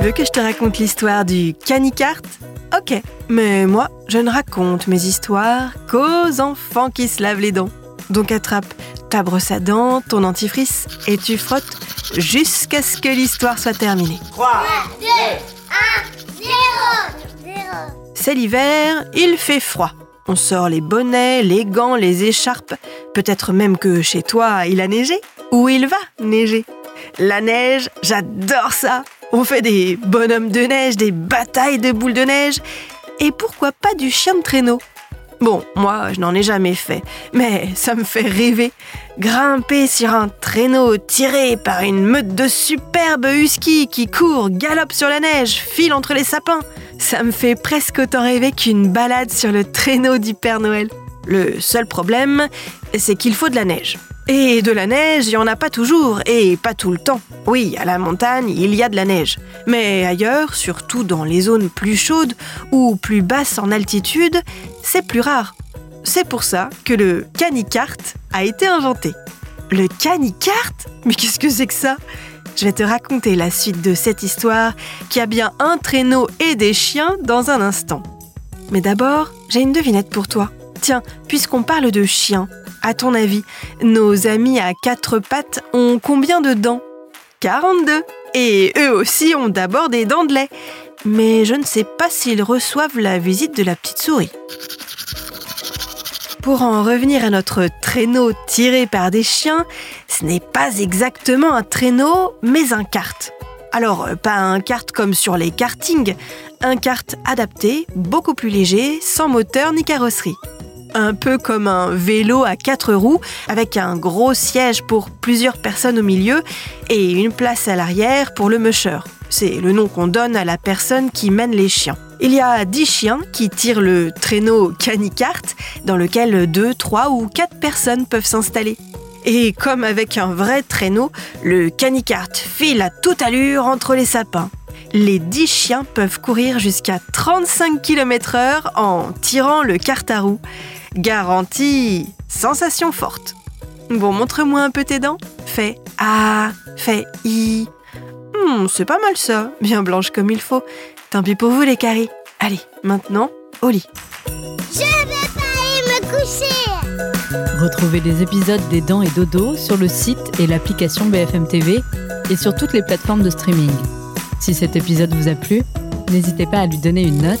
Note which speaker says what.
Speaker 1: Tu veux que je te raconte l'histoire du canicart? Ok, mais moi, je ne raconte mes histoires qu'aux enfants qui se lavent les dents. Donc attrape ta brosse à dents, ton dentifrice et tu frottes jusqu'à ce que l'histoire soit terminée.
Speaker 2: 3, 2, 1, 0, 0.
Speaker 1: C'est l'hiver, il fait froid. On sort les bonnets, les gants, les écharpes. Peut-être même que chez toi, il a neigé. Ou il va neiger. La neige, j'adore ça. On fait des bonhommes de neige, des batailles de boules de neige. Et pourquoi pas du chien de traîneau? Bon, moi, je n'en ai jamais fait, mais ça me fait rêver. Grimper sur un traîneau tiré par une meute de superbes huskies qui courent, galopent sur la neige, filent entre les sapins. Ça me fait presque autant rêver qu'une balade sur le traîneau du Père Noël. Le seul problème, c'est qu'il faut de la neige. Et de la neige, il n'y en a pas toujours, et pas tout le temps. Oui, à la montagne, il y a de la neige. Mais ailleurs, surtout dans les zones plus chaudes ou plus basses en altitude, c'est plus rare. C'est pour ça que le canicart a été inventé. Le canicart? Mais qu'est-ce que c'est que ça? Je vais te raconter la suite de cette histoire qui a bien un traîneau et des chiens dans un instant. Mais d'abord, j'ai une devinette pour toi. Tiens, puisqu'on parle de chiens, à ton avis, nos amis à quatre pattes ont combien de dents? 42. Et eux aussi ont d'abord des dents de lait. Mais je ne sais pas s'ils reçoivent la visite de la petite souris. Pour en revenir à notre traîneau tiré par des chiens, ce n'est pas exactement un traîneau, mais un kart. Alors, pas un kart comme sur les kartings, un kart adapté, beaucoup plus léger, sans moteur ni carrosserie un peu comme un vélo à quatre roues avec un gros siège pour plusieurs personnes au milieu et une place à l'arrière pour le musher. C'est le nom qu'on donne à la personne qui mène les chiens. Il y a 10 chiens qui tirent le traîneau canicart dans lequel 2, 3 ou 4 personnes peuvent s'installer. Et comme avec un vrai traîneau, le canicart file à toute allure entre les sapins. Les 10 chiens peuvent courir jusqu'à 35 km/h en tirant le cart à. Garantie sensation forte. Bon, montre-moi un peu tes dents. Fais A, fais I. Hmm, c'est pas mal ça, bien blanche comme il faut. Tant pis pour vous les caries. Allez, maintenant, au lit.
Speaker 2: Je vais pas aller me coucher.
Speaker 3: Retrouvez les épisodes des Dents et Dodo sur le site et l'application BFM TV et sur toutes les plateformes de streaming. Si cet épisode vous a plu, n'hésitez pas à lui donner une note